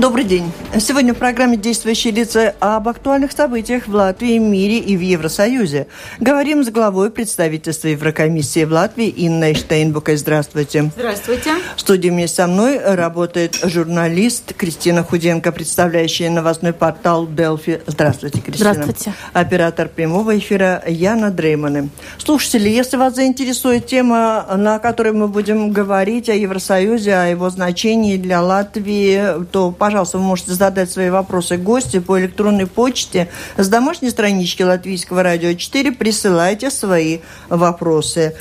Добрый день. Сегодня в программе «Действующие лица» об актуальных событиях в Латвии, мире и в Евросоюзе. Говорим с главой представительства Еврокомиссии в Латвии Инной Штейнбукой. Здравствуйте. Здравствуйте. В студии вместе со мной работает журналист Кристина Худенко, представляющая новостной портал «Делфи». Здравствуйте, Кристина. Здравствуйте. Оператор прямого эфира Яна Дрейманы. Слушатели, если вас заинтересует тема, на которой мы будем говорить о Евросоюзе, о его значении для Латвии, то, пожалуйста, пожалуйста, вы можете задать свои вопросы гости по электронной почте с домашней странички Латвийского радио 4. Присылайте свои вопросы.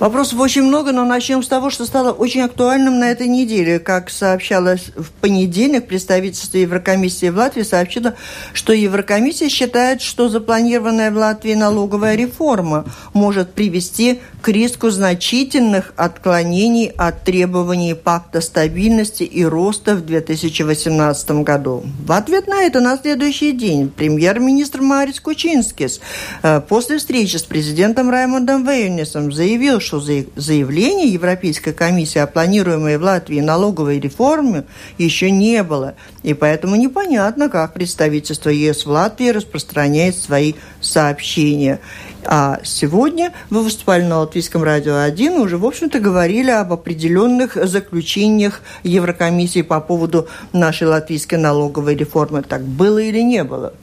Вопросов очень много, но начнем с того, что стало очень актуальным на этой неделе. Как сообщалось в понедельник, представительство Еврокомиссии в Латвии сообщило, что Еврокомиссия считает, что запланированная в Латвии налоговая реформа может привести к риску значительных отклонений от требований Пакта стабильности и роста в 2018 году. В ответ на это на следующий день премьер-министр Марис Кучинскис э, после встречи с президентом Раймондом Вейнисом заявил, что заявление Европейской комиссии о планируемой в Латвии налоговой реформе еще не было. И поэтому непонятно, как представительство ЕС в Латвии распространяет свои сообщения. А сегодня вы выступали на Латвийском радио 1 и уже, в общем-то, говорили об определенных заключениях Еврокомиссии по поводу нашей латвийской налоговой реформы. Так было или не было?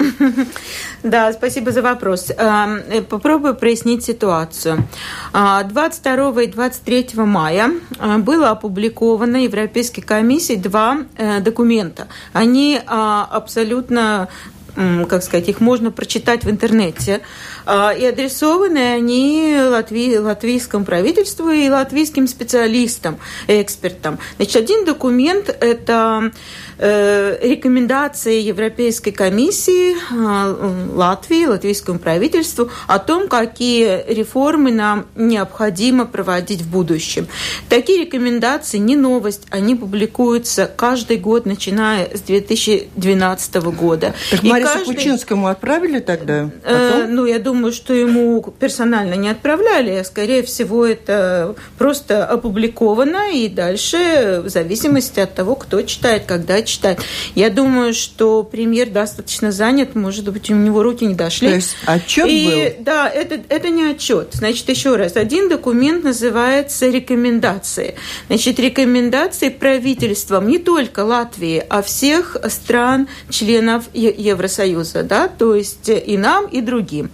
Да, спасибо за вопрос. Эм, э, попробую прояснить ситуацию. 22 а, и 23 мая э, было опубликовано Европейской комиссией два э, документа. Они а, абсолютно как сказать, их можно прочитать в интернете. А, и адресованы они латви, латвийскому правительству и латвийским специалистам, экспертам. Значит, один документ – это Э, рекомендации Европейской комиссии э, Латвии, латвийскому правительству о том, какие реформы нам необходимо проводить в будущем. Такие рекомендации не новость, они публикуются каждый год, начиная с 2012 года. Так Марису каждый... Кучинскому отправили тогда? Э, ну, я думаю, что ему персонально не отправляли, а скорее всего это просто опубликовано, и дальше в зависимости от того, кто читает, когда читает. Я думаю, что премьер достаточно занят, может быть, у него руки не дошли. То есть отчет И, был? Да, это, это не отчет. Значит, еще раз, один документ называется рекомендации. Значит, рекомендации правительствам не только Латвии, а всех стран, членов Евросоюза, да, то есть и нам, и другим.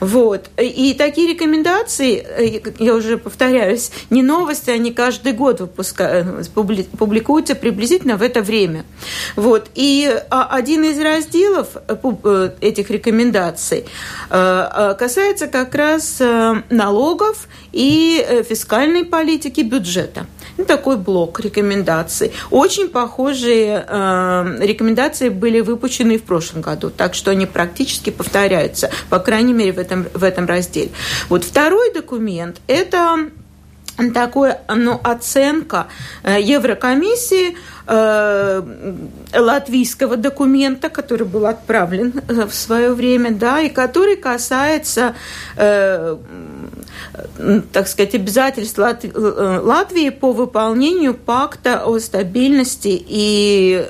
Вот. И такие рекомендации, э, я уже повторяюсь, не новости, они каждый год выпускают, публикуются приблизительно в это время. Вот. И а, один из разделов э, э, этих рекомендаций э, касается как раз налогов и фискальной политики бюджета. Ну, такой блок рекомендаций. Очень похожие э, рекомендации были выпущены в прошлом году, так что они практически повторяются, по крайней мере, в этом, в этом разделе. Вот второй документ – это такая ну, оценка Еврокомиссии Э, латвийского документа, который был отправлен э, в свое время, да, и который касается, э, так сказать, обязательств Латвии по выполнению пакта о стабильности и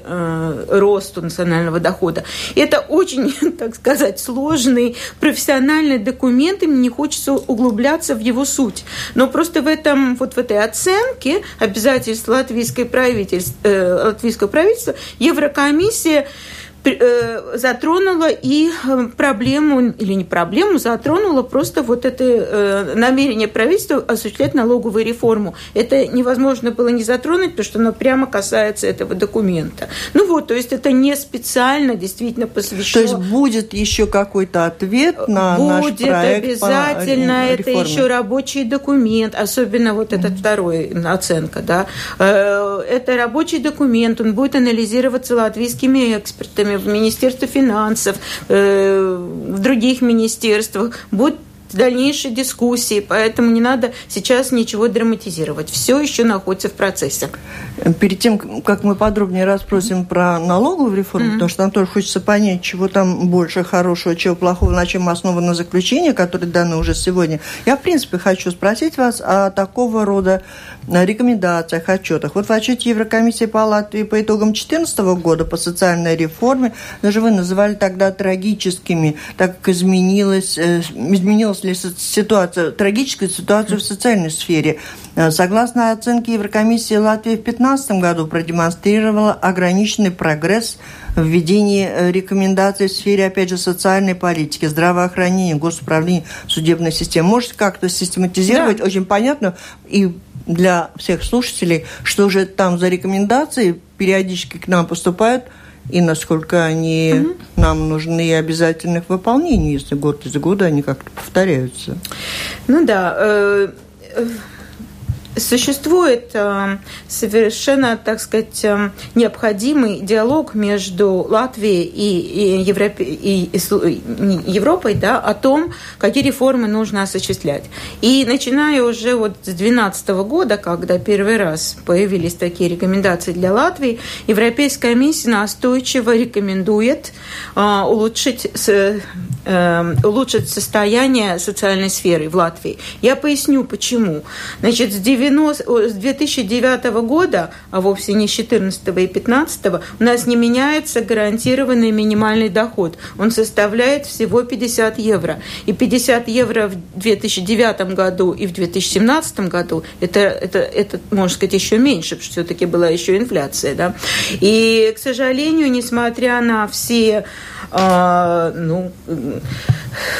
росту национального дохода. Это очень, так сказать, сложный профессиональный документ, и мне не хочется углубляться в его суть. Но просто в этом, вот в этой оценке обязательств латвийской правительства латвийского правительства, Еврокомиссия Э, затронула и э, проблему, или не проблему, затронула просто вот это э, намерение правительства осуществлять налоговую реформу. Это невозможно было не затронуть, потому что оно прямо касается этого документа. Ну вот, то есть это не специально действительно посвящено. То есть будет еще какой-то ответ на будет наш проект обязательно, по это еще рабочий документ, особенно вот этот mm-hmm. второй оценка, да. Это рабочий документ, он будет анализироваться латвийскими экспертами, в Министерстве финансов, э, в других министерствах, будет дальнейшей дискуссии, поэтому не надо сейчас ничего драматизировать. Все еще находится в процессе. Перед тем, как мы подробнее расспросим про налоговую реформу, mm-hmm. потому что нам тоже хочется понять, чего там больше хорошего, чего плохого, на чем основано заключение, которое дано уже сегодня. Я, в принципе, хочу спросить вас о такого рода рекомендациях, отчетах. Вот в отчете Еврокомиссии по Латвии по итогам 2014 года по социальной реформе, даже вы называли тогда трагическими, так как изменилась, э, изменилась ли ситуация, трагическая ситуация в социальной сфере. Э, согласно оценке Еврокомиссии, Латвия в 2015 году продемонстрировала ограниченный прогресс в введении э, рекомендаций в сфере, опять же, социальной политики, здравоохранения, госуправления, судебной системы. Можете как-то систематизировать? Да. Очень понятно и для всех слушателей, что же там за рекомендации периодически к нам поступают и насколько они угу. нам нужны и обязательных выполнений, если год из года они как-то повторяются. Ну да, э, Существует э, совершенно, так сказать, э, необходимый диалог между Латвией и, Европе, и, Европой да, о том, какие реформы нужно осуществлять. И начиная уже вот с 2012 года, когда первый раз появились такие рекомендации для Латвии, Европейская комиссия настойчиво рекомендует э, улучшить, улучшить состояние социальной сферы в Латвии. Я поясню, почему. Значит, с 90, с 2009 года, а вовсе не с 2014 и 2015, у нас не меняется гарантированный минимальный доход. Он составляет всего 50 евро. И 50 евро в 2009 году и в 2017 году, это, это, это можно сказать, еще меньше, потому что все-таки была еще инфляция. Да? И, к сожалению, несмотря на все а, ну,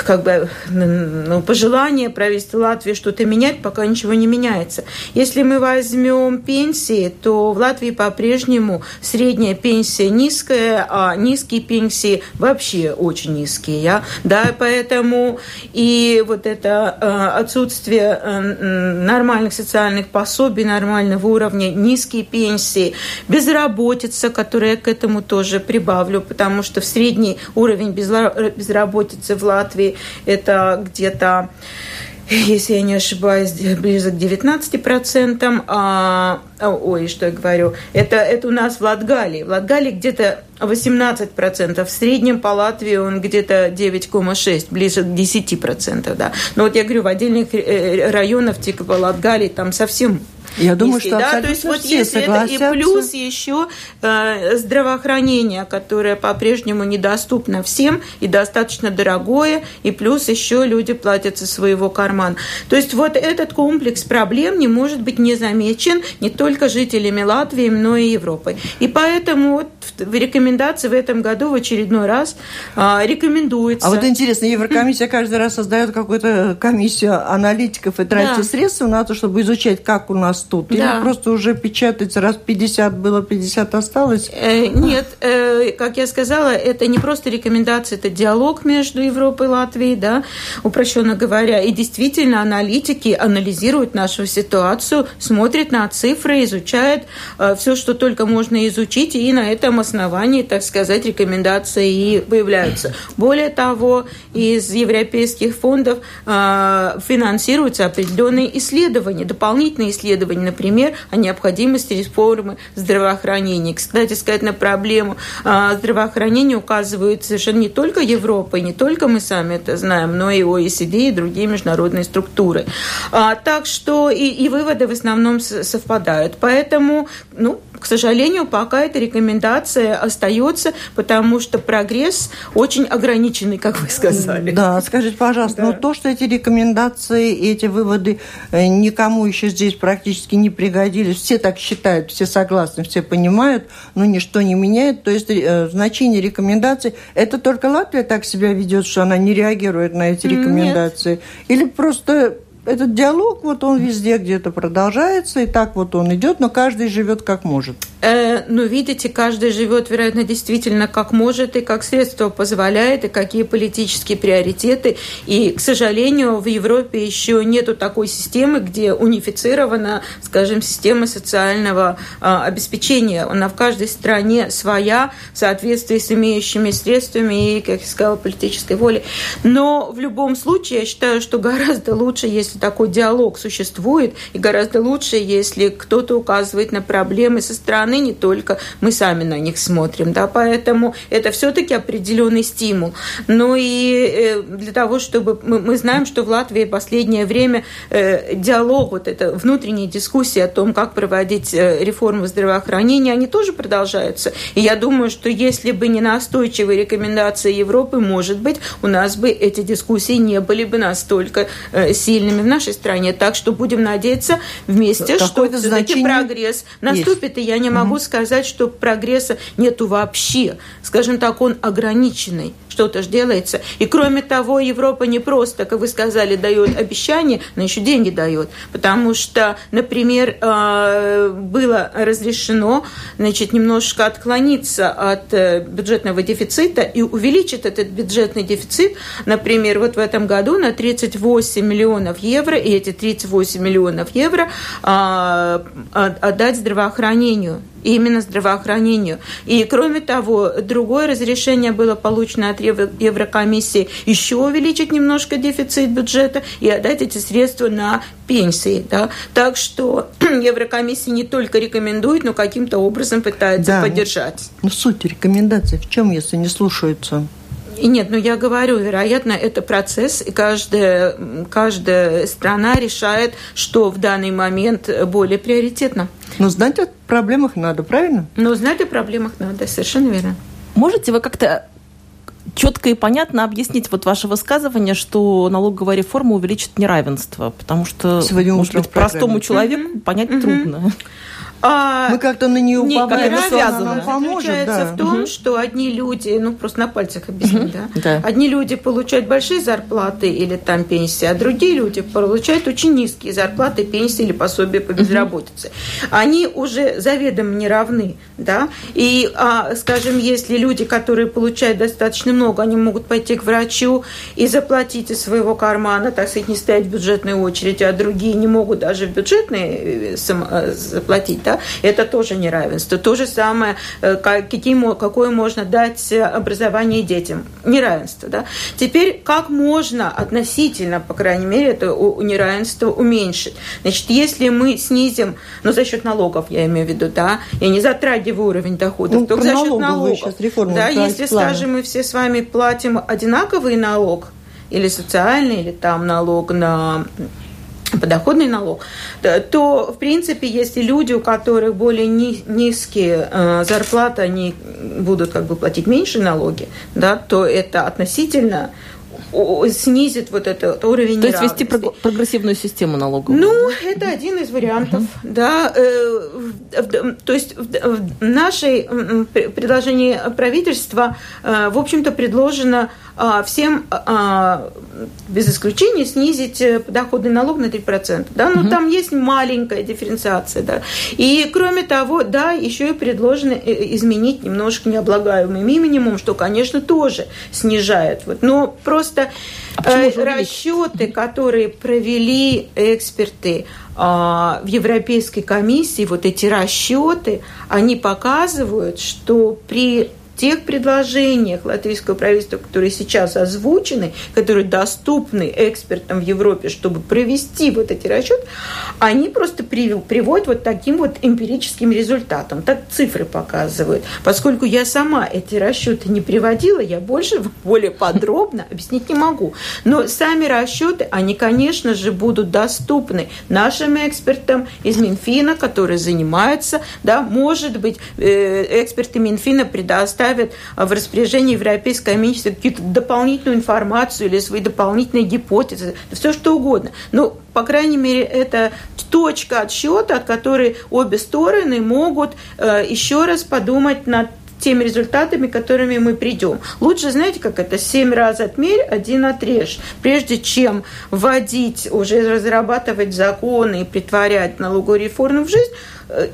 как бы ну, пожелание правительства Латвии что-то менять, пока ничего не меняется. Если мы возьмем пенсии, то в Латвии по-прежнему средняя пенсия низкая, а низкие пенсии вообще очень низкие. Да, поэтому и вот это э, отсутствие э, нормальных социальных пособий, нормального уровня, низкие пенсии, безработица, которая к этому тоже прибавлю, потому что в средней уровень безработицы в Латвии это где-то если я не ошибаюсь, ближе к 19%. А, ой, что я говорю, это, это у нас в Латгалии. В Латгалии где-то 18%, в среднем по Латвии он где-то 9,6, ближе к 10%. Да. Но вот я говорю, в отдельных э, районах, типа Латгалии, там совсем я думаю, низкий, что да? То есть вот если согласятся. это и плюс еще э, здравоохранение, которое по-прежнему недоступно всем и достаточно дорогое, и плюс еще люди платят со своего кармана. То есть вот этот комплекс проблем не может быть не замечен не только жителями Латвии, но и Европой. И поэтому вот в рекомендации в этом году в очередной раз э, рекомендуется. А вот интересно, Еврокомиссия каждый раз создает какую-то комиссию аналитиков и тратит да. средства на то, чтобы изучать, как у нас растут? Да. Или просто уже печатается, раз 50 было, 50 осталось? Э, нет, э, как я сказала, это не просто рекомендация, это диалог между Европой и Латвией, да, упрощенно говоря. И действительно аналитики анализируют нашу ситуацию, смотрят на цифры, изучают э, все, что только можно изучить, и на этом основании, так сказать, рекомендации и появляются. Более того, из европейских фондов финансируются определенные исследования, дополнительные исследования, исследований, например, о необходимости реформы здравоохранения. Кстати сказать, на проблему а, здравоохранения указывают совершенно не только Европа, и не только мы сами это знаем, но и ОЕСД и другие международные структуры. А, так что и, и выводы в основном совпадают. Поэтому, ну, к сожалению, пока эта рекомендация остается, потому что прогресс очень ограниченный, как вы сказали. Да, скажите, пожалуйста, да. но то, что эти рекомендации, эти выводы э, никому еще здесь практически не пригодились, все так считают, все согласны, все понимают, но ничто не меняет. То есть э, значение рекомендаций, это только Латвия так себя ведет, что она не реагирует на эти рекомендации? Нет. Или просто этот диалог, вот он везде где-то продолжается, и так вот он идет, но каждый живет как может. Э, но видите, каждый живет, вероятно, действительно как может и как средство позволяет, и какие политические приоритеты. И, к сожалению, в Европе еще нету такой системы, где унифицирована, скажем, система социального а, обеспечения. Она в каждой стране своя, в соответствии с имеющими средствами и, как я сказала, политической волей. Но в любом случае, я считаю, что гораздо лучше, если такой диалог существует, и гораздо лучше, если кто-то указывает на проблемы со стороны не только мы сами на них смотрим, да, поэтому это все-таки определенный стимул. Ну и э, для того, чтобы мы, знаем, что в Латвии последнее время э, диалог, вот эта внутренняя дискуссия о том, как проводить э, реформу здравоохранения, они тоже продолжаются. И я думаю, что если бы не настойчивые рекомендации Европы, может быть, у нас бы эти дискуссии не были бы настолько сильными в нашей стране. Так что будем надеяться вместе, что все-таки прогресс наступит. Есть. И я не могу могу сказать, что прогресса нету вообще. Скажем так, он ограниченный. Что-то же делается. И кроме того, Европа не просто, как вы сказали, дает обещания, но еще деньги дает. Потому что, например, э, было разрешено значит, немножко отклониться от э, бюджетного дефицита и увеличить этот бюджетный дефицит, например, вот в этом году на 38 миллионов евро, и эти 38 миллионов евро э, отдать здравоохранению именно здравоохранению. И кроме того, другое разрешение было получено от Еврокомиссии еще увеличить немножко дефицит бюджета и отдать эти средства на пенсии. Да? Так что Еврокомиссия не только рекомендует, но каким-то образом пытается да, поддержать. Ну, суть рекомендаций в чем, если не слушаются? И нет, ну я говорю, вероятно, это процесс, и каждая, каждая страна решает, что в данный момент более приоритетно. Но знать о проблемах надо, правильно? Но знать о проблемах надо, совершенно верно. Можете вы как-то четко и понятно объяснить вот ваше высказывание, что налоговая реформа увеличит неравенство, потому что, Сегодня может быть, простому человеку mm-hmm. понять mm-hmm. трудно. А, Мы как-то на нее уповаем, что она нам поможет. заключается да. в том, угу. что одни люди, ну просто на пальцах объяснить, угу. да? да, одни люди получают большие зарплаты или там пенсии, а другие люди получают очень низкие зарплаты, пенсии или пособия по безработице. Угу. Они уже заведомо не равны, да, и, а, скажем, если люди, которые получают достаточно много, они могут пойти к врачу и заплатить из своего кармана, так сказать, не стоять в бюджетной очереди, а другие не могут даже в бюджетной э, э, заплатить, да, это тоже неравенство. То же самое, э, каким, какое можно дать образование детям. Неравенство, да. Теперь, как можно относительно, по крайней мере, это неравенство уменьшить? Значит, если мы снизим, ну, за счет налогов, я имею в виду, да, я не затрагиваю уровень доходов, ну, только за счет налогов. Да, если, скажем, мы все с вами платим одинаковый налог, или социальный, или там налог на подоходный налог, то, в принципе, если люди, у которых более низкие э, зарплаты, они будут как бы платить меньше налоги, да, то это относительно снизит вот этот уровень То есть вести прогрессивную систему налоговую? Ну, это один из вариантов, угу. да. Э, то есть в нашей предложении правительства, э, в общем-то, предложено а, всем а, без исключения снизить э, подоходный налог на 3%. Да? Но угу. там есть маленькая дифференциация. Да? И кроме того, да, еще и предложено изменить немножко необлагаемый минимум, что, конечно, тоже снижает. Вот. Но просто а э, расчеты, которые провели эксперты, в Европейской комиссии вот эти расчеты, они показывают, что при тех предложениях латвийского правительства, которые сейчас озвучены, которые доступны экспертам в Европе, чтобы провести вот эти расчеты, они просто приводят вот таким вот эмпирическим результатом. Так цифры показывают. Поскольку я сама эти расчеты не приводила, я больше, более подробно объяснить не могу. Но сами расчеты, они, конечно же, будут доступны нашим экспертам из Минфина, которые занимаются, да, может быть, э, эксперты Минфина предоставят ставят в распоряжение Европейской комиссии какую-то дополнительную информацию или свои дополнительные гипотезы, все что угодно. Но, по крайней мере, это точка отсчета, от которой обе стороны могут э, еще раз подумать над теми результатами, которыми мы придем. Лучше, знаете, как это, семь раз отмерь, один отрежь. Прежде чем вводить, уже разрабатывать законы и притворять налоговую реформу в жизнь,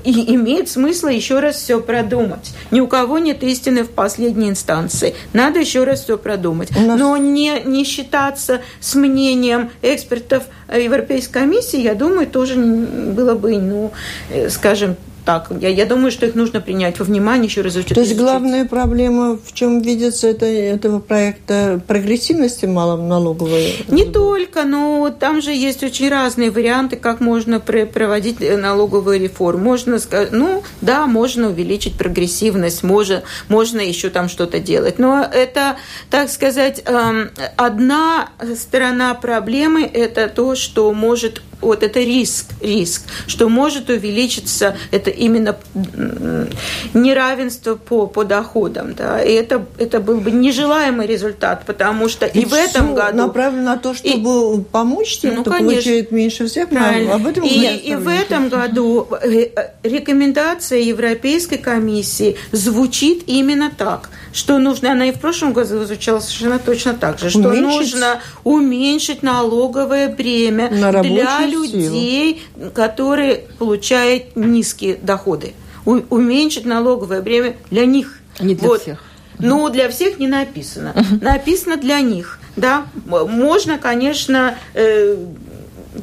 и имеет смысл еще раз все продумать. Ни у кого нет истины в последней инстанции. Надо еще раз все продумать. Нас... Но не, не считаться с мнением экспертов Европейской комиссии, я думаю, тоже было бы, ну, э, скажем, так. Я, я думаю, что их нужно принять во внимание, еще раз То есть главная проблема, в чем видится это, этого проекта, прогрессивности малоналоговой? Не только, но там же есть очень разные варианты, как можно проводить налоговую реформу. Можно сказать, ну, да, можно увеличить прогрессивность, можно, можно еще там что-то делать. Но это, так сказать, эм, одна сторона проблемы – это то, что может вот это риск, риск, что может увеличиться это именно неравенство по, по доходам, да, и это, это был бы нежелаемый результат, потому что и, и в этом году... направлено на то, чтобы и, помочь тем, ну, кто конечно, получает меньше всех, правильно. об этом и, и в этом году э, рекомендация Европейской комиссии звучит именно так, что нужно, она и в прошлом году звучала совершенно точно так же, что уменьшить? нужно уменьшить налоговое бремя для людей, силу. которые получают низкие доходы. У, уменьшить налоговое бремя для них. А не для вот. всех. Ну, для всех не написано. Написано для них. Да, можно, конечно, э,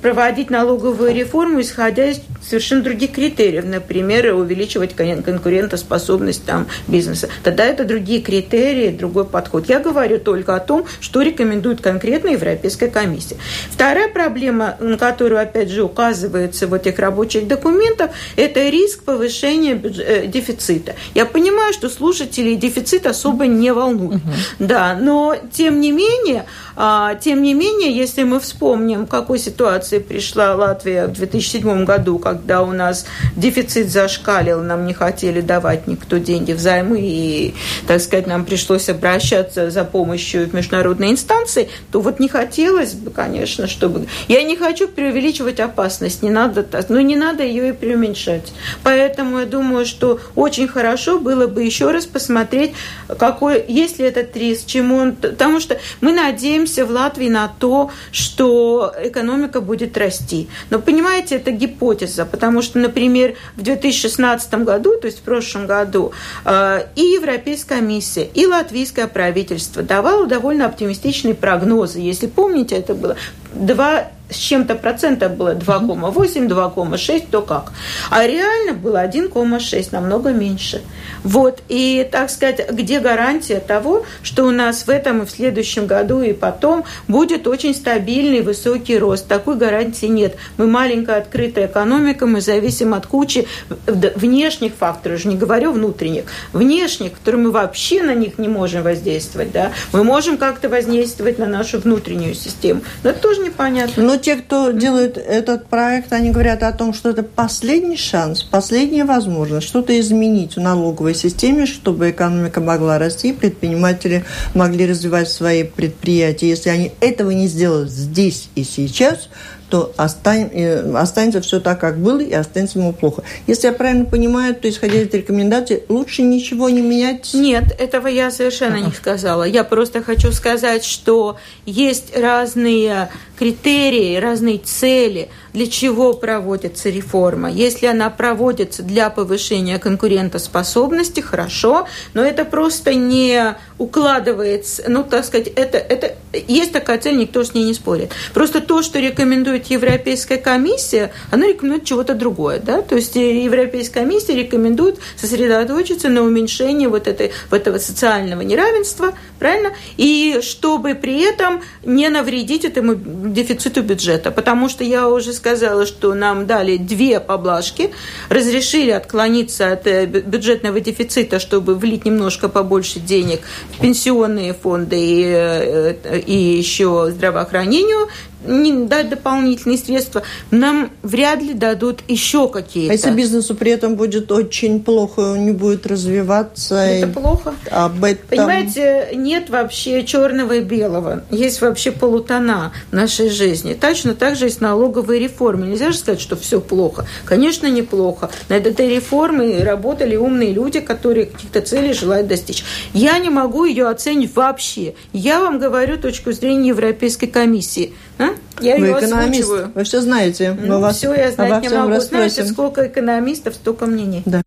проводить налоговую реформу, исходя из совершенно других критериев, например, увеличивать конкурентоспособность там, бизнеса. Тогда это другие критерии, другой подход. Я говорю только о том, что рекомендует конкретно Европейская комиссия. Вторая проблема, на которую, опять же, указывается в этих рабочих документах, это риск повышения э, дефицита. Я понимаю, что слушателей дефицит особо не волнует. Угу. Да, но тем не менее, а, тем не менее, если мы вспомним, в какой ситуации пришла Латвия в 2007 году, когда у нас дефицит зашкалил, нам не хотели давать никто деньги взаймы, и, так сказать, нам пришлось обращаться за помощью в международные инстанции, то вот не хотелось бы, конечно, чтобы... Я не хочу преувеличивать опасность, не надо но не надо ее и преуменьшать. Поэтому я думаю, что очень хорошо было бы еще раз посмотреть, какой, есть ли этот риск, чему он... Потому что мы надеемся в Латвии на то, что экономика будет расти. Но, понимаете, это гипотеза потому что, например, в 2016 году, то есть в прошлом году, э, и Европейская комиссия, и латвийское правительство давало довольно оптимистичные прогнозы. Если помните, это было 2 с чем-то процентов было 2,8, 2,6, то как. А реально было 1,6, намного меньше. Вот, и, так сказать, где гарантия того, что у нас в этом и в следующем году и потом будет очень стабильный высокий рост? Такой гарантии нет. Мы маленькая открытая экономика, мы зависим от кучи внешних факторов, уже не говорю внутренних, внешних, которые мы вообще на них не можем воздействовать, да. Мы можем как-то воздействовать на нашу внутреннюю систему, но это тоже непонятно. Но те, кто делает этот проект, они говорят о том, что это последний шанс, последняя возможность что-то изменить в налоговой системе, чтобы экономика могла расти, предприниматели могли развивать свои предприятия. Если они этого не сделают здесь и сейчас, то остань, э, останется все так, как было, и останется ему плохо. Если я правильно понимаю, то, исходя из рекомендаций, лучше ничего не менять? Нет, этого я совершенно не сказала. Я просто хочу сказать, что есть разные критерии, разные цели, для чего проводится реформа. Если она проводится для повышения конкурентоспособности, хорошо, но это просто не укладывается, ну, так сказать, это, это есть такая цель, никто с ней не спорит. Просто то, что рекомендует Европейская комиссия, она рекомендует чего-то другое, да, то есть Европейская комиссия рекомендует сосредоточиться на уменьшении вот этой, вот этого социального неравенства, правильно, и чтобы при этом не навредить этому дефициту бюджета, потому что я уже сказала, что нам дали две поблажки, разрешили отклониться от э, бюджетного дефицита, чтобы влить немножко побольше денег в пенсионные фонды и, э, и еще здравоохранению, не дать дополнительные средства, нам вряд ли дадут еще какие-то. А если бизнесу при этом будет очень плохо, он не будет развиваться? Это и... плохо. Об этом... Понимаете, нет вообще черного и белого. Есть вообще полутона нашей жизни. Точно так же и с налоговой реформой. Нельзя же сказать, что все плохо. Конечно, неплохо. Над этой реформой работали умные люди, которые каких-то целей желают достичь. Я не могу ее оценить вообще. Я вам говорю точку зрения Европейской комиссии. А? Я Вы ее экономист, озвучиваю. вы все знаете. Ну, вас, все я знать не могу. Знаете, сколько экономистов, столько мнений. Да.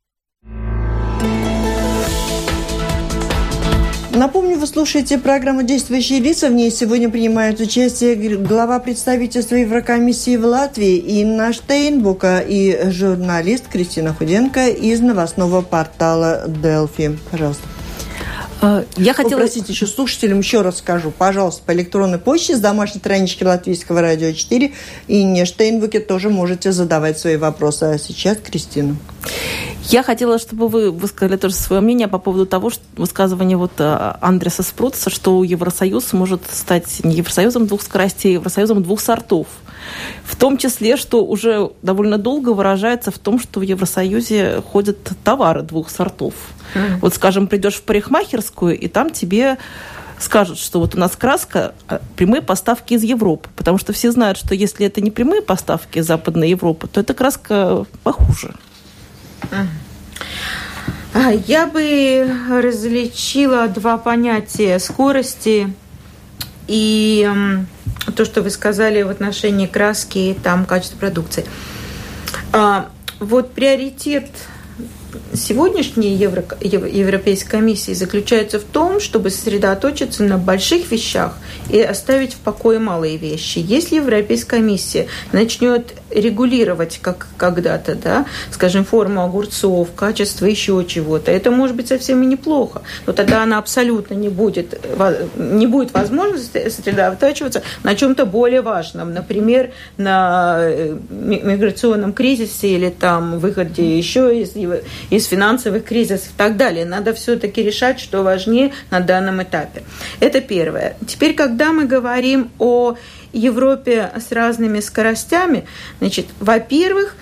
Напомню, вы слушаете программу «Действующие лица». В ней сегодня принимают участие глава представительства Еврокомиссии в Латвии Инна Штейнбука и журналист Кристина Худенко из новостного портала «Делфи». Пожалуйста. А, я хотела... Попросить еще слушателям, еще раз скажу, пожалуйста, по электронной почте с домашней странички Латвийского радио 4 и не Штейнбуке тоже можете задавать свои вопросы. А сейчас Кристина. Я хотела, чтобы вы высказали тоже свое мнение по поводу того, что высказывание вот э, Андреса Спруца, что Евросоюз может стать не Евросоюзом двух скоростей, а Евросоюзом двух сортов. В том числе, что уже довольно долго выражается в том, что в Евросоюзе ходят товары двух сортов. Mm. Вот, скажем, придешь в парикмахерскую, и там тебе скажут, что вот у нас краска а, прямые поставки из Европы, потому что все знают, что если это не прямые поставки из Западной Европы, то эта краска похуже. А, я бы различила два понятия скорости и то, что вы сказали в отношении краски и там качества продукции. А, вот приоритет сегодняшней Евро, Европейской комиссии заключается в том, чтобы сосредоточиться на больших вещах и оставить в покое малые вещи. Если Европейская комиссия начнет регулировать, как когда-то, да, скажем, форму огурцов, качество еще чего-то, это может быть совсем и неплохо. Но тогда она абсолютно не будет, не будет возможности сосредотачиваться на чем-то более важном, например, на э, миграционном кризисе или там выходе еще из, из финансовых кризисов и так далее. Надо все-таки решать, что важнее на данном этапе. Это первое. Теперь, когда мы говорим о Европе с разными скоростями, значит, во-первых,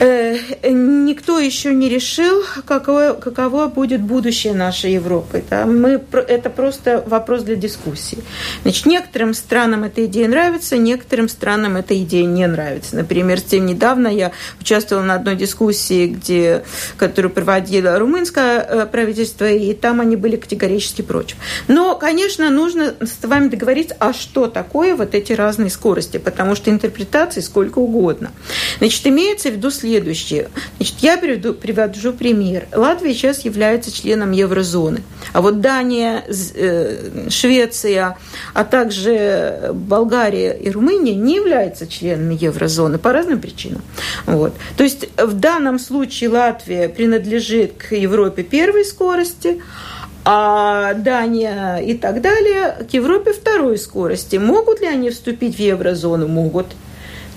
никто еще не решил, каково, каково будет будущее нашей Европы. Да? Мы, это просто вопрос для дискуссии. Значит, некоторым странам эта идея нравится, некоторым странам эта идея не нравится. Например, тем недавно я участвовала на одной дискуссии, где, которую проводило румынское э, правительство, и там они были категорически против. Но, конечно, нужно с вами договориться, а что такое вот эти разные скорости, потому что интерпретаций сколько угодно. Значит, имеется в виду следующее следующее. Значит, я приведу, привожу пример. Латвия сейчас является членом еврозоны. А вот Дания, э, Швеция, а также Болгария и Румыния не являются членами еврозоны по разным причинам. Вот. То есть в данном случае Латвия принадлежит к Европе первой скорости, а Дания и так далее к Европе второй скорости. Могут ли они вступить в еврозону? Могут.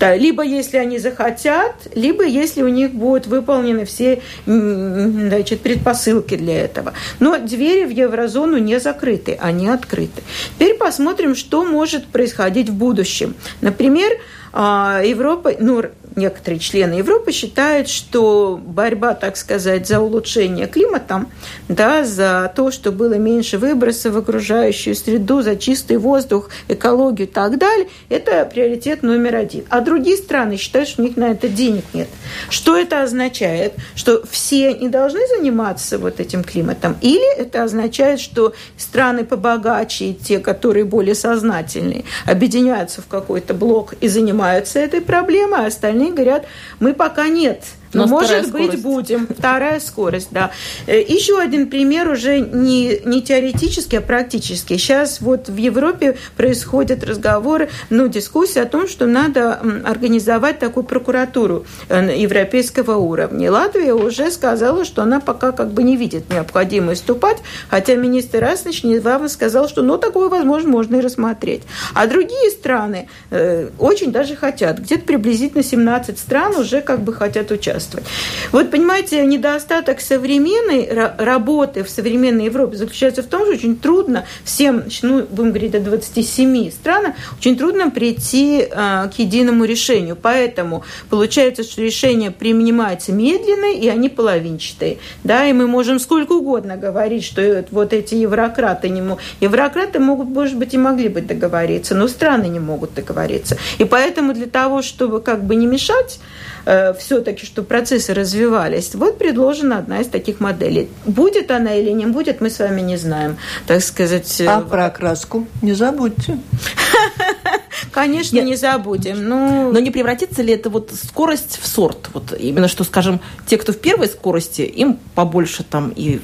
Да, либо если они захотят, либо если у них будут выполнены все значит, предпосылки для этого. Но двери в еврозону не закрыты, они открыты. Теперь посмотрим, что может происходить в будущем. Например, а, Европа, ну, некоторые члены Европы считают, что борьба, так сказать, за улучшение климата, да, за то, что было меньше выбросов в окружающую среду, за чистый воздух, экологию и так далее, это приоритет номер один. А другие страны считают, что у них на это денег нет. Что это означает? Что все не должны заниматься вот этим климатом? Или это означает, что страны побогаче, те, которые более сознательные, объединяются в какой-то блок и занимаются этой проблемой, а остальные они говорят, мы пока нет но, Но может быть, скорость. будем. Вторая скорость, да. Э, Еще один пример уже не, не теоретический, а практический. Сейчас вот в Европе происходят разговоры, ну, дискуссии о том, что надо организовать такую прокуратуру э, европейского уровня. Латвия уже сказала, что она пока как бы не видит необходимости вступать, хотя министр Раснич недавно сказал, что ну, такое, возможно, можно и рассмотреть. А другие страны э, очень даже хотят. Где-то приблизительно 17 стран уже как бы хотят участвовать участвовать. Вот, понимаете, недостаток современной работы в современной Европе заключается в том, что очень трудно всем, ну, будем говорить о 27 странах, очень трудно прийти э, к единому решению. Поэтому получается, что решения принимаются медленно, и они половинчатые. Да, и мы можем сколько угодно говорить, что вот эти еврократы не могут. Еврократы могут, может быть, и могли бы договориться, но страны не могут договориться. И поэтому для того, чтобы как бы не мешать все-таки, чтобы процессы развивались, вот предложена одна из таких моделей. Будет она или не будет, мы с вами не знаем, так сказать. А про окраску не забудьте. Конечно, Нет. не забудем. Ну... Но не превратится ли это вот скорость в сорт? Вот именно что, скажем, те, кто в первой скорости, им побольше там и,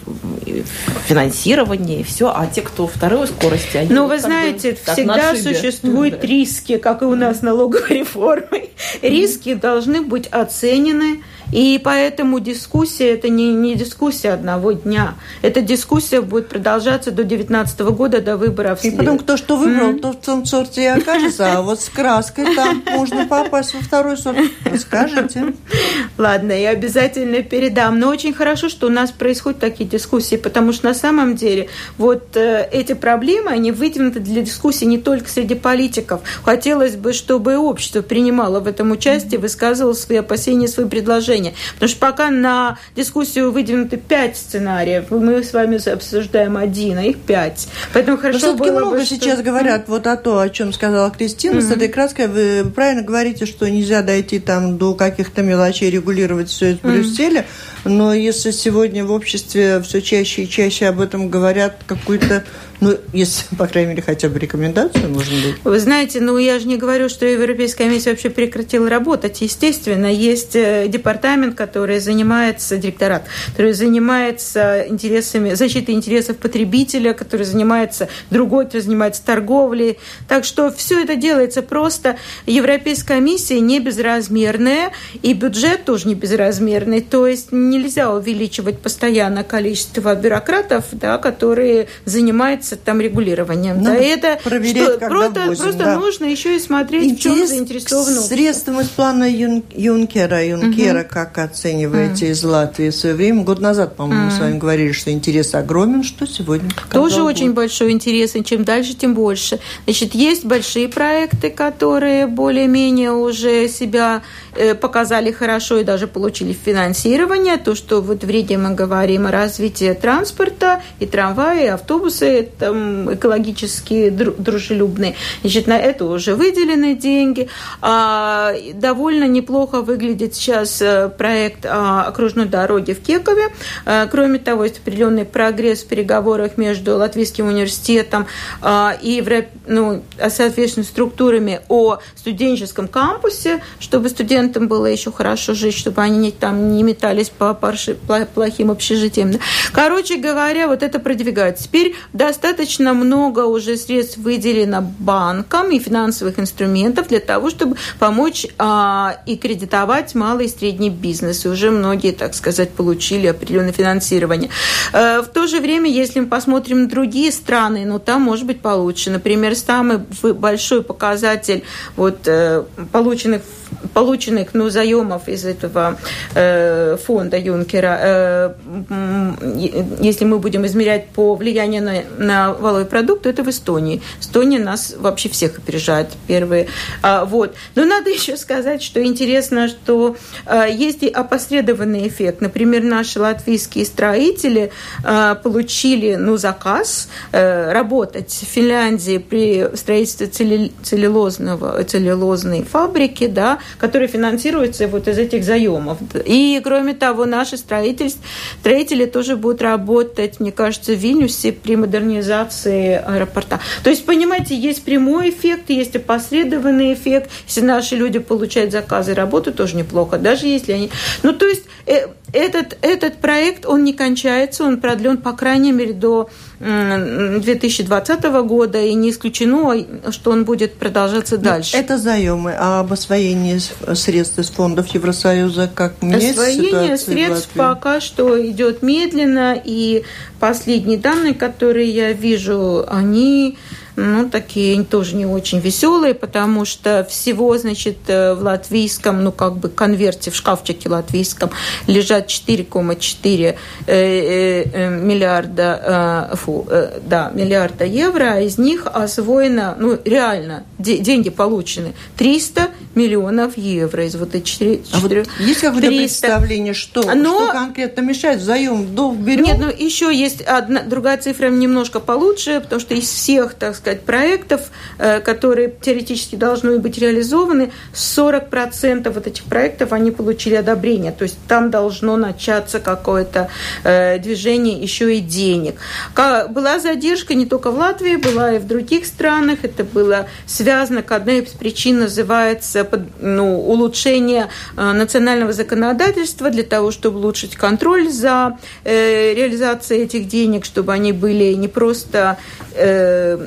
и финансирование, и все, а те, кто второй скорости, они Ну, вот вы знаете, бы, всегда существуют да. риски, как и у нас налоговой реформы. Риски должны быть оценены и поэтому дискуссия – это не, не дискуссия одного дня. Эта дискуссия будет продолжаться до 2019 года, до выборов. И потом кто что выбрал, mm. то в том сорте и окажется. А вот с краской там можно попасть во второй сорт. Расскажите. Ладно, я обязательно передам. Но очень хорошо, что у нас происходят такие дискуссии, потому что на самом деле вот э, эти проблемы, они выдвинуты для дискуссии не только среди политиков. Хотелось бы, чтобы общество принимало в этом участие, высказывало свои опасения, свои предложения решения. Потому что пока на дискуссию выдвинуты пять сценариев, мы с вами обсуждаем один, а их пять. Поэтому хорошо Но было много бы, сейчас что... говорят вот о том, о чем сказала Кристина mm-hmm. с этой краской. Вы правильно говорите, что нельзя дойти там до каких-то мелочей, регулировать все из Брюсселя. Mm-hmm. Но если сегодня в обществе все чаще и чаще об этом говорят, какую-то ну, если, по крайней мере, хотя бы рекомендацию, может быть. Вы знаете, ну, я же не говорю, что Европейская комиссия вообще прекратила работать. Естественно, есть э, департамент, который занимается, директорат, который занимается интересами, защитой интересов потребителя, который занимается другой, который занимается торговлей. Так что все это делается просто. Европейская комиссия не безразмерная, и бюджет тоже не безразмерный. То есть нельзя увеличивать постоянно количество бюрократов, да, которые занимаются заниматься там регулированием. Надо да, это проверять, что, просто, возим, просто да. нужно еще и смотреть, Интерес в чем заинтересовано. Средством из плана Юн, Юнкера, Юнкера, угу. как оцениваете угу. из Латвии в свое время? Год назад, по-моему, угу. мы с вами говорили, что интерес огромен, что сегодня? Тоже очень большой интерес, и чем дальше, тем больше. Значит, есть большие проекты, которые более-менее уже себя э, показали хорошо и даже получили финансирование. То, что вот в Риге мы говорим о развитии транспорта, и трамваи, и автобусы, там, экологически дружелюбные. Значит, на это уже выделены деньги. А, довольно неплохо выглядит сейчас э, проект а, окружной дороги в Кекове. А, кроме того, есть определенный прогресс в переговорах между Латвийским университетом а, и ну, соответственно структурами о студенческом кампусе, чтобы студентам было еще хорошо жить, чтобы они там не метались по парши, плохим общежитиям. Короче говоря, вот это продвигается. Теперь достаточно достаточно много уже средств выделено банкам и финансовых инструментов для того, чтобы помочь а, и кредитовать малый и средний бизнес. И уже многие, так сказать, получили определенное финансирование. А, в то же время, если мы посмотрим другие страны, ну, там может быть получше. Например, самый большой показатель вот, э, полученных полученных ну, заемов из этого э, фонда Юнкера, э, если мы будем измерять по влиянию на, на валовый продукт, то это в Эстонии. Эстония нас вообще всех опережает первые. А, вот. Но надо еще сказать, что интересно, что э, есть и опосредованный эффект. Например, наши латвийские строители э, получили ну, заказ э, работать в Финляндии при строительстве целлюлозного, целлюлозной фабрики, да, которые финансируются вот из этих заемов. И, кроме того, наши строители, строители тоже будут работать, мне кажется, в Вильнюсе при модернизации аэропорта. То есть, понимаете, есть прямой эффект, есть опосредованный эффект. Если наши люди получают заказы и работу, тоже неплохо, даже если они... Ну, то есть, э, этот, этот проект, он не кончается, он продлен, по крайней мере, до 2020 года, и не исключено, что он будет продолжаться ну, дальше. Это заемы, а об освоении средств из фондов Евросоюза как меняется Освоение средств пока что идет медленно, и последние данные, которые я вижу, они ну, такие тоже не очень веселые, потому что всего, значит, э, в латвийском, ну, как бы конверте, в шкафчике латвийском лежат 4,4 миллиарда, фу, да, миллиарда евро, а из них освоено, ну, реально, деньги получены 300 миллионов евро из вот этих 4... А вот есть какое-то представление, что, Но... что конкретно мешает? Заем долг берем? Нет, ну еще есть одна, другая цифра немножко получше, потому что из всех, так сказать, проектов, э, которые теоретически должны быть реализованы, 40% вот этих проектов, они получили одобрение. То есть там должно начаться какое-то э, движение еще и денег. Была задержка не только в Латвии, была и в других странах. Это было связано, к одной из причин называется ну, улучшение э, национального законодательства для того, чтобы улучшить контроль за реализацией этих денег, чтобы они были не просто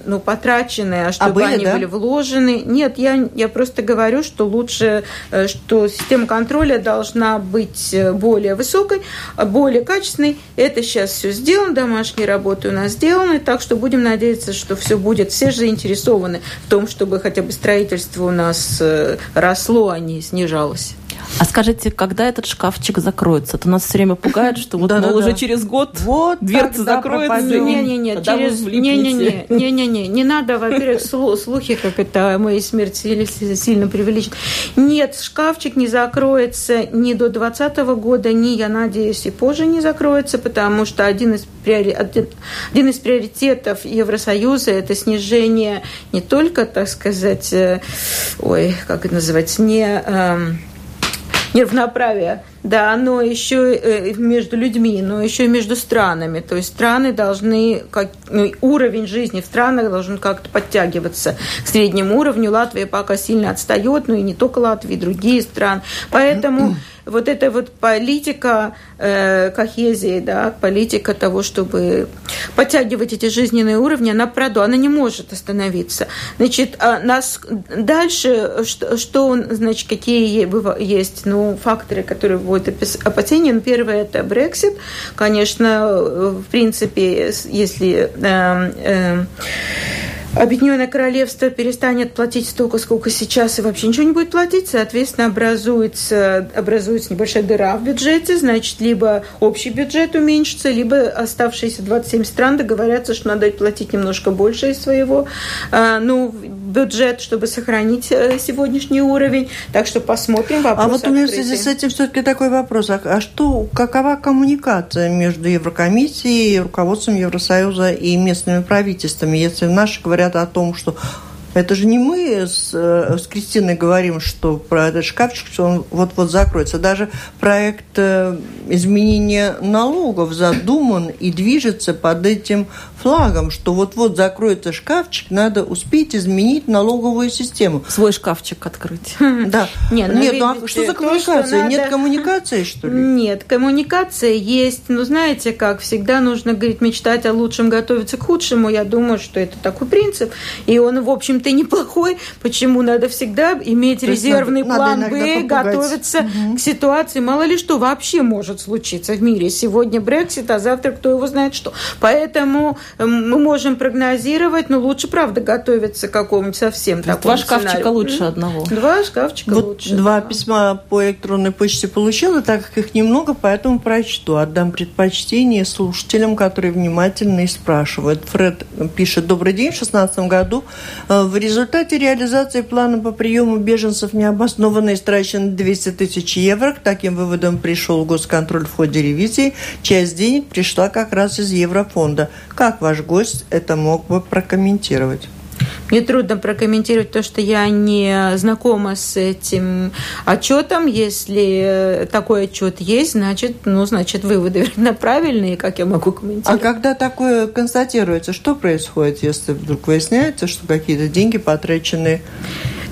ну, потрачены, а чтобы а были, они да? были вложены. Нет, я, я просто говорю, что лучше, э, что система контроля должна быть э, более высокой, более качественной. Это сейчас все сделано, домашние работы у нас сделаны, так что будем надеяться, что все будет. Все же заинтересованы в том, чтобы хотя бы строительство у нас э, росло, а не снижалось. А скажите, когда этот шкафчик закроется? Это нас все время пугает, что вот, мол, уже через год вот дверца закроется. Не-не-не, через... Не-не-не, не-не-не, не надо, во-первых, слухи, как это моей смерти сильно преувеличены. Нет, шкафчик не закроется ни до 2020 года, ни, я надеюсь, и позже не закроется, потому что один из, приори... один из приоритетов Евросоюза – это снижение не только, так сказать, э, ой, как это называется, не неравноправия, да, но еще э, между людьми, но еще и между странами. То есть страны должны, как, ну, уровень жизни в странах должен как-то подтягиваться к среднему уровню. Латвия пока сильно отстает, ну и не только Латвия, и другие страны. Поэтому вот эта вот политика э, кохезии, да, политика того, чтобы подтягивать эти жизненные уровни, она проду, она не может остановиться. Значит, а нас дальше, что, что значит, какие есть ну, факторы, которые вводят опасения. Ну, первое – это Brexit. Конечно, в принципе, если э, э, Объединенное Королевство перестанет платить столько, сколько сейчас, и вообще ничего не будет платить, соответственно, образуется, образуется небольшая дыра в бюджете, значит, либо общий бюджет уменьшится, либо оставшиеся 27 стран договорятся, что надо платить немножко больше из своего, а, ну, бюджет, чтобы сохранить э, сегодняшний уровень. Так что посмотрим. Вопрос а вот у меня в связи с этим все-таки такой вопрос. А, а что, какова коммуникация между Еврокомиссией, руководством Евросоюза и местными правительствами, если наши говорят о том, что это же не мы с, э, с Кристиной говорим, что про этот шкафчик, что он вот-вот закроется. Даже проект э, изменения налогов задуман и движется под этим флагом, что вот-вот закроется шкафчик, надо успеть изменить налоговую систему. Свой шкафчик открыть. Да. Нет, ну, Нет, ну а что за коммуникация? Нет коммуникации, что ли? Нет, коммуникация есть. Ну, знаете, как всегда нужно, говорить, мечтать о лучшем, готовиться к худшему. Я думаю, что это такой принцип. И он, в общем-то, неплохой. Почему надо всегда иметь То резервный надо, план надо Б, готовиться угу. к ситуации. Мало ли что вообще может случиться в мире. Сегодня Брексит, а завтра кто его знает что. Поэтому мы можем прогнозировать, но лучше, правда, готовиться к какому-нибудь совсем такому Два шкафчика сценарию. лучше одного. Два шкафчика вот лучше. Два да. письма по электронной почте получила, так как их немного, поэтому прочту. Отдам предпочтение слушателям, которые внимательно и спрашивают. Фред пишет, добрый день, в 2016 году э, в результате реализации плана по приему беженцев необоснованно истрачено 200 тысяч евро. К таким выводам пришел госконтроль в ходе ревизии. Часть денег пришла как раз из Еврофонда. Как ваш гость это мог бы прокомментировать? Мне трудно прокомментировать то, что я не знакома с этим отчетом. Если такой отчет есть, значит, ну, значит, выводы верно, правильные, как я могу комментировать. А когда такое констатируется, что происходит, если вдруг выясняется, что какие-то деньги потрачены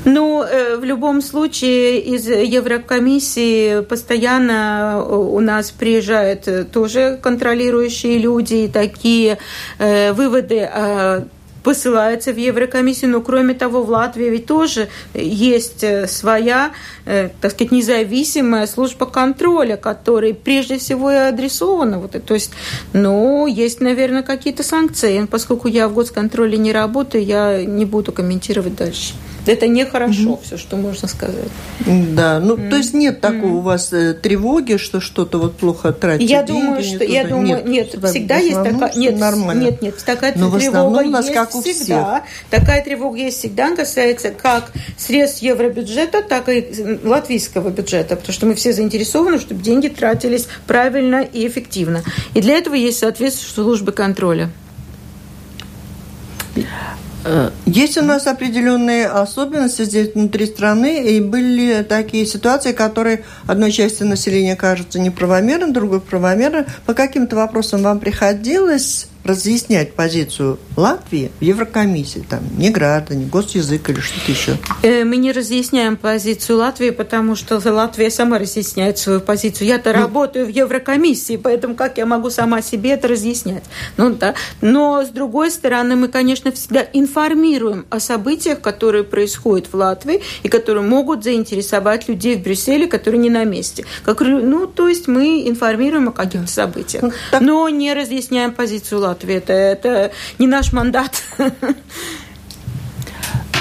ну, э, в любом случае из Еврокомиссии постоянно э, у нас приезжают тоже контролирующие люди, и такие э, выводы посылается в Еврокомиссию. Но кроме того, в Латвии ведь тоже есть э, своя, э, так сказать, независимая служба контроля, которая прежде всего и адресована. Вот, то есть, ну, есть, наверное, какие-то санкции. Поскольку я в госконтроле не работаю, я не буду комментировать дальше. Это нехорошо, mm-hmm. все, что можно сказать. Да, ну mm-hmm. то есть нет такого mm-hmm. у вас э, тревоги, что что-то вот плохо тратится. Я деньги, думаю, что я думаю, нет, нет всегда есть такая, нет, нормально. нет, нет, такая Но тревога у нас есть как у всегда. Всех. Такая тревога есть всегда, касается как средств евробюджета, так и латвийского бюджета, потому что мы все заинтересованы, чтобы деньги тратились правильно и эффективно. И для этого есть соответствующие службы контроля. Э, есть у нас определенные особенности здесь внутри страны, и были такие ситуации, которые одной части населения кажутся неправомерно, другой правомерно. По каким-то вопросам вам приходилось разъяснять позицию Латвии в Еврокомиссии, там, не граждане, госязык или что-то еще? Э, мы не разъясняем позицию Латвии, потому что Латвия сама разъясняет свою позицию. Я-то ну, работаю в Еврокомиссии, поэтому как я могу сама себе это разъяснять? Ну да. Но, с другой стороны, мы, конечно, всегда информируем о событиях, которые происходят в Латвии и которые могут заинтересовать людей в Брюсселе, которые не на месте. Как, ну, то есть мы информируем о каких-то событиях, ну, но не разъясняем позицию Латвии ответа. Это не наш мандат.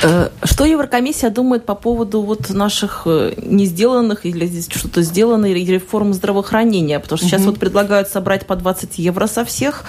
Э, что Еврокомиссия думает по поводу вот наших э, не сделанных или здесь что-то сделано, или реформ здравоохранения? Потому что угу. сейчас вот предлагают собрать по 20 евро со всех,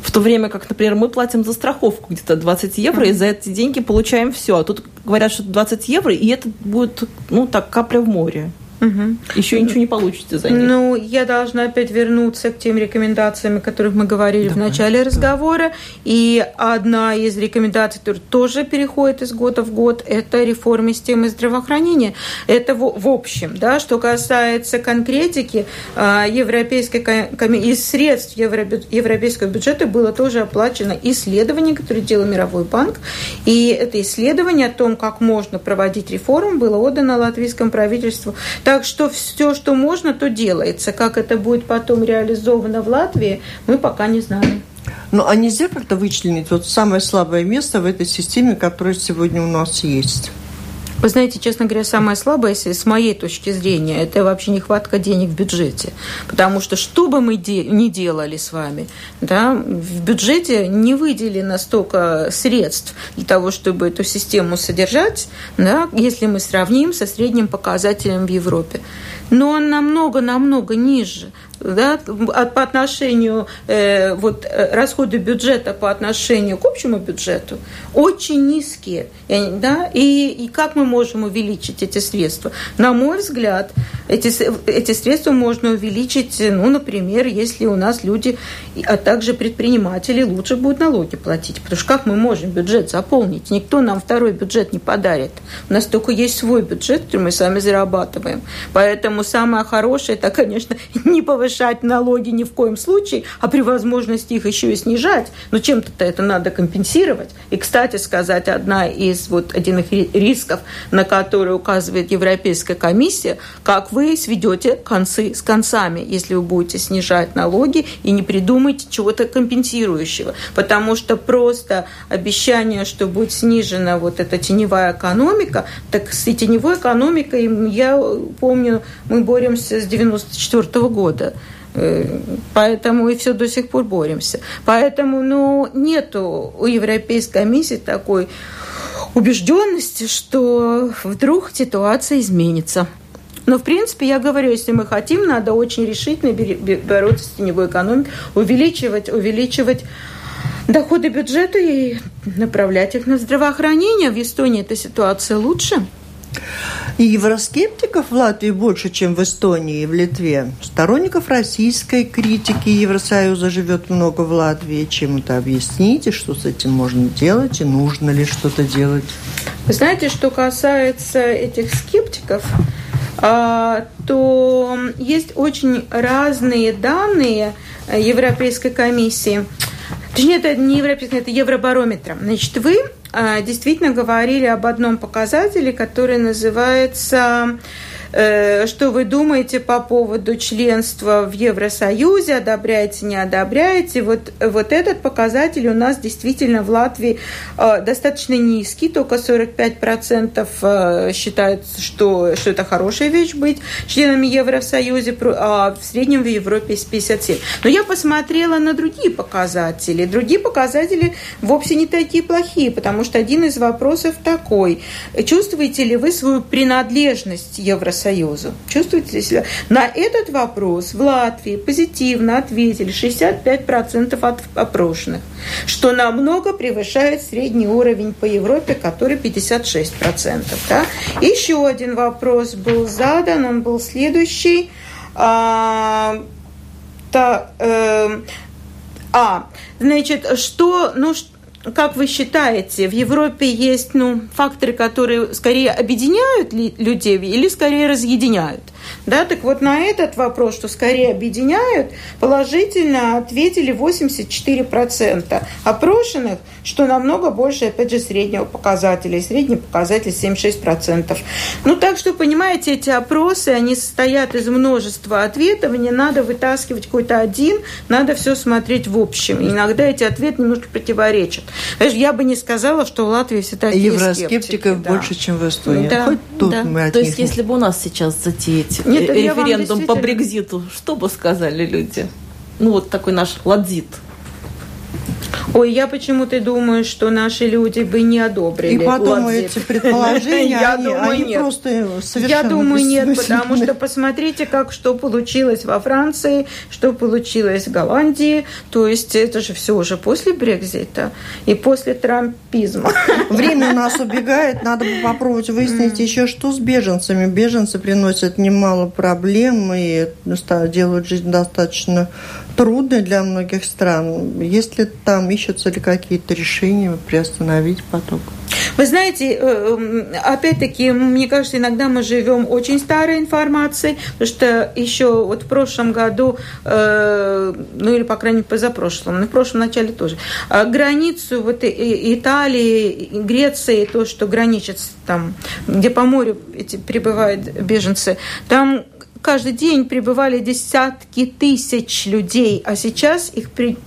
в то время как, например, мы платим за страховку где-то 20 евро, угу. и за эти деньги получаем все. А тут говорят, что 20 евро, и это будет, ну, так, капля в море. Угу. Еще ничего не получите за них. Ну, я должна опять вернуться к тем рекомендациям, о которых мы говорили Давай, в начале да. разговора. И одна из рекомендаций, которая тоже переходит из года в год, это реформа системы здравоохранения. Это в, в общем, да, что касается конкретики, а, Европейской из средств европейского бюджета было тоже оплачено исследование, которое делал Мировой банк. И это исследование о том, как можно проводить реформу, было отдано латвийскому правительству. Так что все, что можно, то делается. Как это будет потом реализовано в Латвии, мы пока не знаем. Ну, а нельзя как-то вычленить вот самое слабое место в этой системе, которое сегодня у нас есть? Вы знаете, честно говоря, самое слабое, если с моей точки зрения, это вообще нехватка денег в бюджете. Потому что что бы мы де- ни делали с вами, да, в бюджете не выделено столько средств для того, чтобы эту систему содержать, да, если мы сравним со средним показателем в Европе. Но он намного-намного ниже да, по отношению э, вот, э, расходы бюджета по отношению к общему бюджету очень низкие. Да? И, и как мы можем увеличить эти средства? На мой взгляд, эти, эти средства можно увеличить, ну, например, если у нас люди, а также предприниматели лучше будут налоги платить. Потому что как мы можем бюджет заполнить? Никто нам второй бюджет не подарит. У нас только есть свой бюджет, который мы сами зарабатываем. Поэтому самое хорошее, это, конечно, не повышать повышать налоги ни в коем случае, а при возможности их еще и снижать. Но чем-то это надо компенсировать. И, кстати сказать, одна из, вот, один из рисков, на который указывает Европейская комиссия, как вы сведете концы с концами, если вы будете снижать налоги и не придумаете чего-то компенсирующего. Потому что просто обещание, что будет снижена вот эта теневая экономика, так с теневой экономикой, я помню, мы боремся с 94 года. Э, поэтому и все до сих пор боремся. Поэтому ну, нету у Европейской комиссии такой убежденности, что вдруг ситуация изменится. Но, в принципе, я говорю, если мы хотим, надо очень решительно бороться с теневой экономикой, увеличивать, увеличивать доходы бюджета и направлять их на здравоохранение. В Эстонии эта ситуация лучше. И евроскептиков в Латвии больше, чем в Эстонии и в Литве. Сторонников российской критики Евросоюза живет много в Латвии. Чем это объясните? Что с этим можно делать? И нужно ли что-то делать? Вы знаете, что касается этих скептиков, а, то есть очень разные данные Европейской комиссии. Точнее, это не Европейской, это Евробарометра. Значит, вы действительно говорили об одном показателе, который называется что вы думаете по поводу членства в Евросоюзе, одобряете, не одобряете. Вот, вот этот показатель у нас действительно в Латвии э, достаточно низкий, только 45% э, считают, что, что это хорошая вещь быть членами Евросоюза, а в среднем в Европе 57. Но я посмотрела на другие показатели. Другие показатели вовсе не такие плохие, потому что один из вопросов такой. Чувствуете ли вы свою принадлежность Евросоюзу? Чувствуете ли себя? На этот вопрос в Латвии позитивно ответили 65% от опрошенных, что намного превышает средний уровень по Европе, который 56%. Да? Еще один вопрос был задан, он был следующий. А, та, э, а, значит, что, ну, как вы считаете, в Европе есть ну, факторы, которые скорее объединяют людей или скорее разъединяют? Да, так вот на этот вопрос, что скорее объединяют, положительно ответили 84% опрошенных, что намного больше, опять же, среднего показателя. И средний показатель 76%. Ну, так что, понимаете, эти опросы, они состоят из множества ответов, и не надо вытаскивать какой-то один, надо все смотреть в общем. И иногда эти ответы немножко противоречат. Знаешь, я бы не сказала, что в Латвии все такие Евроскептиков да. больше, чем в Эстонии. Да, Хоть тут да. мы от То них есть, не- если бы у нас сейчас затеять Нет, я вам референдум по Брекзиту, что бы сказали люди? Ну, вот такой наш ладзит. Ой, я почему-то думаю, что наши люди бы не одобрили. И потом Ладзит. эти предположения, Я они, думаю, они нет. просто совершенно Я думаю, нет, потому что посмотрите, как что получилось во Франции, что получилось в Голландии. То есть это же все уже после Брекзита и после трампизма. Время у нас убегает, надо бы попробовать выяснить еще, что с беженцами. Беженцы приносят немало проблем и ста- делают жизнь достаточно трудной для многих стран. Есть ли там, ищутся ли какие-то решения приостановить поток? Вы знаете, э, м, опять-таки, мне кажется, иногда мы живем очень старой информацией, потому что еще вот в прошлом году, э, ну или, по крайней мере, позапрошлом, ну, в прошлом начале тоже, а границу вот Италии, Греции, то, что граничит там, где по морю эти прибывают беженцы, там каждый день прибывали десятки тысяч людей, а сейчас их при,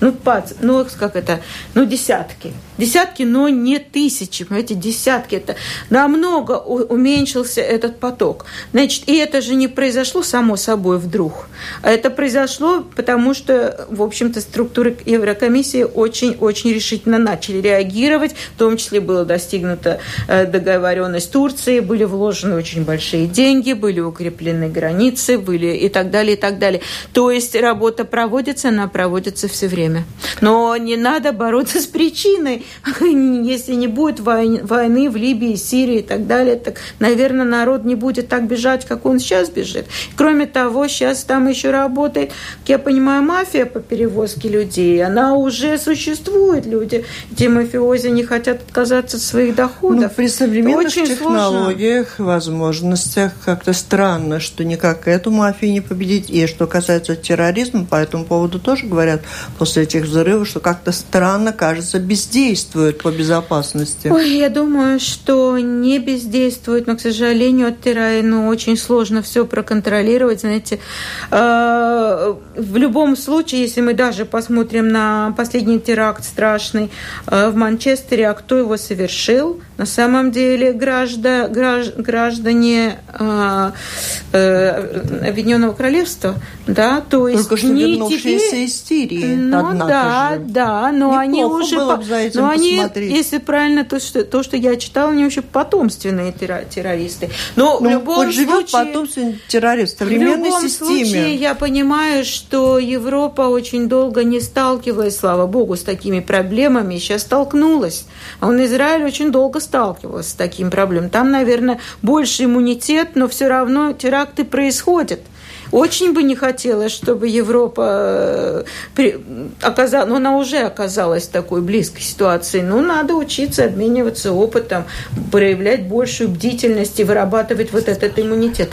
ну, пац, ну, как это, ну, десятки. Десятки, но не тысячи, понимаете, десятки. Это намного уменьшился этот поток. Значит, и это же не произошло само собой вдруг. Это произошло потому, что, в общем-то, структуры Еврокомиссии очень-очень решительно начали реагировать. В том числе была достигнута э, договоренность Турции, были вложены очень большие деньги, были укреплены границы, были и так далее, и так далее. То есть работа проводится, она проводится все время. Но не надо бороться с причиной. Если не будет войны, в Либии, Сирии и так далее, так, наверное, народ не будет так бежать, как он сейчас бежит. Кроме того, сейчас там еще работает, как я понимаю, мафия по перевозке людей. Она уже существует. Люди, эти мафиози не хотят отказаться от своих доходов. Ну, при современных Очень технологиях, возможностях как-то странно, что никак эту мафию не победить. И что касается терроризма, по этому поводу тоже говорят после этих взрывов, что как-то странно, кажется, бездействуют по безопасности. Ой, я думаю, что не бездействует, но, к сожалению, от террора ну, очень сложно все проконтролировать. Знаете, Э, в любом случае, если мы даже посмотрим на последний теракт страшный э, в Манчестере, а кто его совершил, на самом деле гражда- гражд- граждане э, э, Объединенного Королевства, да, то есть Только что не вернувшиеся теперь- из Сирии, ну да, же. да, но они Неплохо уже, было по- за этим но они, посмотреть. если правильно то что, то, что я читала, они вообще потомственные терро- террористы. Но в Ну, любом вот живет случае, потом террорист в в современной любом системе. случае, я понимаю, что Европа очень долго не сталкивалась, слава богу, с такими проблемами. Сейчас столкнулась. А он Израиль очень долго сталкивался с таким проблемой. Там, наверное, больше иммунитет, но все равно теракты происходят. Очень бы не хотелось, чтобы Европа э, оказалась, но она уже оказалась в такой близкой ситуации. Ну, надо учиться, обмениваться опытом, проявлять большую бдительность и вырабатывать вот этот иммунитет.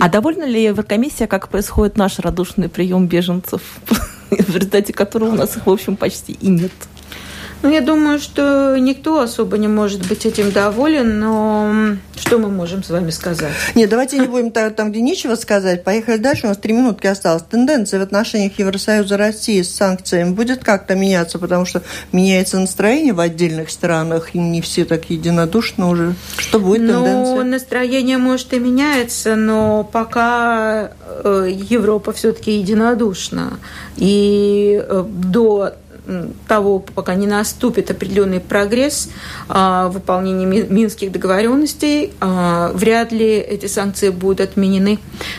А довольна ли Еврокомиссия, как происходит наш радушный прием беженцев, в результате которого у нас их, в общем, почти и нет? Ну, я думаю, что никто особо не может быть этим доволен, но что мы можем с вами сказать? Нет, давайте не будем там, где нечего сказать. Поехали дальше. У нас три минутки осталось. Тенденция в отношениях Евросоюза России с санкциями будет как-то меняться, потому что меняется настроение в отдельных странах, и не все так единодушно уже. Что будет ну, тенденция? настроение может и меняется, но пока э, Европа все-таки единодушна. И э, до того, пока не наступит определенный прогресс а, в выполнении минских договоренностей, а, вряд ли эти санкции будут отменены.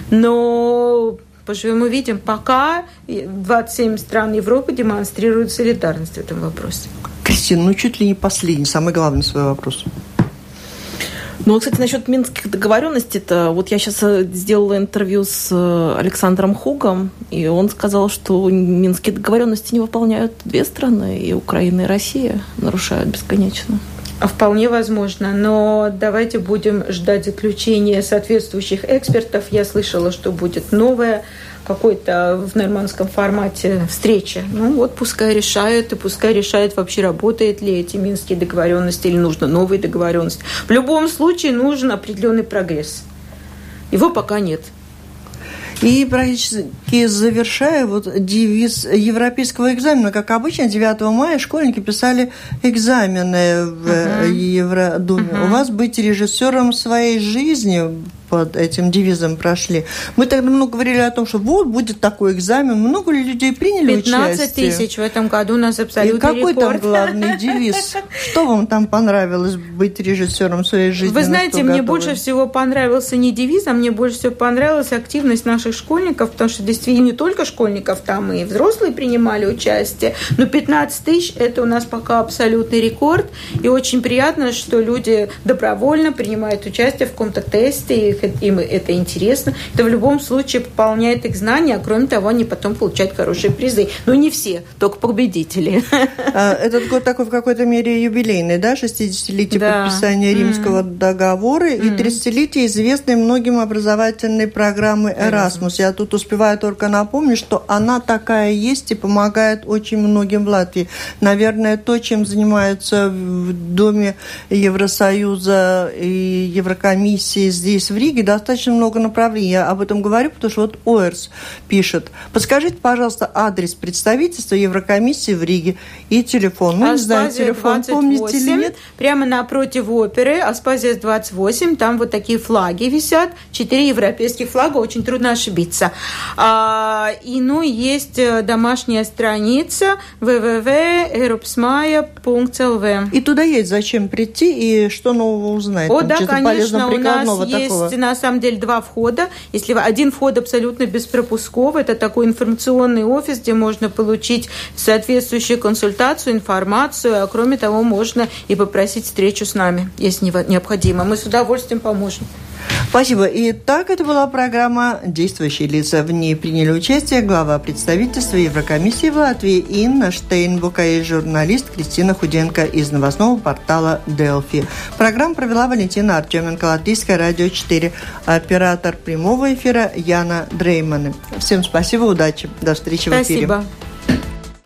Но поживем увидим, пока 27 стран Европы демонстрируют солидарность в этом вопросе. Кристина, ну чуть ли не последний, самый главный свой вопрос. Ну, кстати, насчет минских договоренностей, это вот я сейчас э, сделала интервью с э, Александром Хугом, и он сказал, что минские договоренности не выполняют две страны, и Украина, и Россия нарушают бесконечно. А вполне возможно, но давайте будем ждать заключения соответствующих экспертов. Я слышала, что будет новое какой-то в нормандском формате встречи. Ну вот пускай решают, и пускай решают вообще, работает ли эти минские договоренности или нужно новые договоренности. В любом случае нужен определенный прогресс. Его пока нет. И практически завершая вот девиз европейского экзамена, как обычно, 9 мая школьники писали экзамены в uh-huh. Евродуме. Uh-huh. У вас быть режиссером своей жизни под этим девизом прошли. Мы тогда много говорили о том, что вот будет такой экзамен. Много ли людей приняли 15 участие? 15 тысяч в этом году у нас абсолютно И какой рекорд. там главный девиз? Что вам там понравилось быть режиссером своей жизни? Вы знаете, мне готовы? больше всего понравился не девиз, а мне больше всего понравилась активность наших школьников, потому что действительно не только школьников, там и взрослые принимали участие. Но 15 тысяч – это у нас пока абсолютный рекорд. И очень приятно, что люди добровольно принимают участие в каком-то тесте, их им это интересно, это в любом случае пополняет их знания, а кроме того, они потом получают хорошие призы. Но не все, только победители. А, этот год такой в какой-то мере юбилейный, да, 60-летие да. подписания Римского mm. договора mm. и 30-летие известной многим образовательной программы Erasmus. Я тут успеваю только напомнить, что она такая есть и помогает очень многим в Латвии. Наверное, то, чем занимаются в Доме Евросоюза и Еврокомиссии здесь, в Риге, Риге достаточно много направлений. Я об этом говорю, потому что вот ОЭРС пишет. Подскажите, пожалуйста, адрес представительства Еврокомиссии в Риге и телефон. Ну, не знаю, телефон 28, помните или нет? Прямо напротив оперы, Аспазия 28, там вот такие флаги висят, четыре европейских флага, очень трудно ошибиться. А, и, ну, есть э, домашняя страница www.europsmaya.lv. И туда есть зачем прийти и что нового узнать? О, да, конечно, у нас есть на самом деле два входа. Если один вход абсолютно беспропусковый, это такой информационный офис, где можно получить соответствующую консультацию, информацию, а кроме того, можно и попросить встречу с нами, если необходимо. Мы с удовольствием поможем. Спасибо. И так это была программа «Действующие лица». В ней приняли участие глава представительства Еврокомиссии в Латвии Инна Штейнбука и журналист Кристина Худенко из новостного портала «Делфи». Программу провела Валентина Артеменко, Латвийское радио 4, оператор прямого эфира Яна Дреймана. Всем спасибо, удачи. До встречи спасибо. в эфире. Спасибо.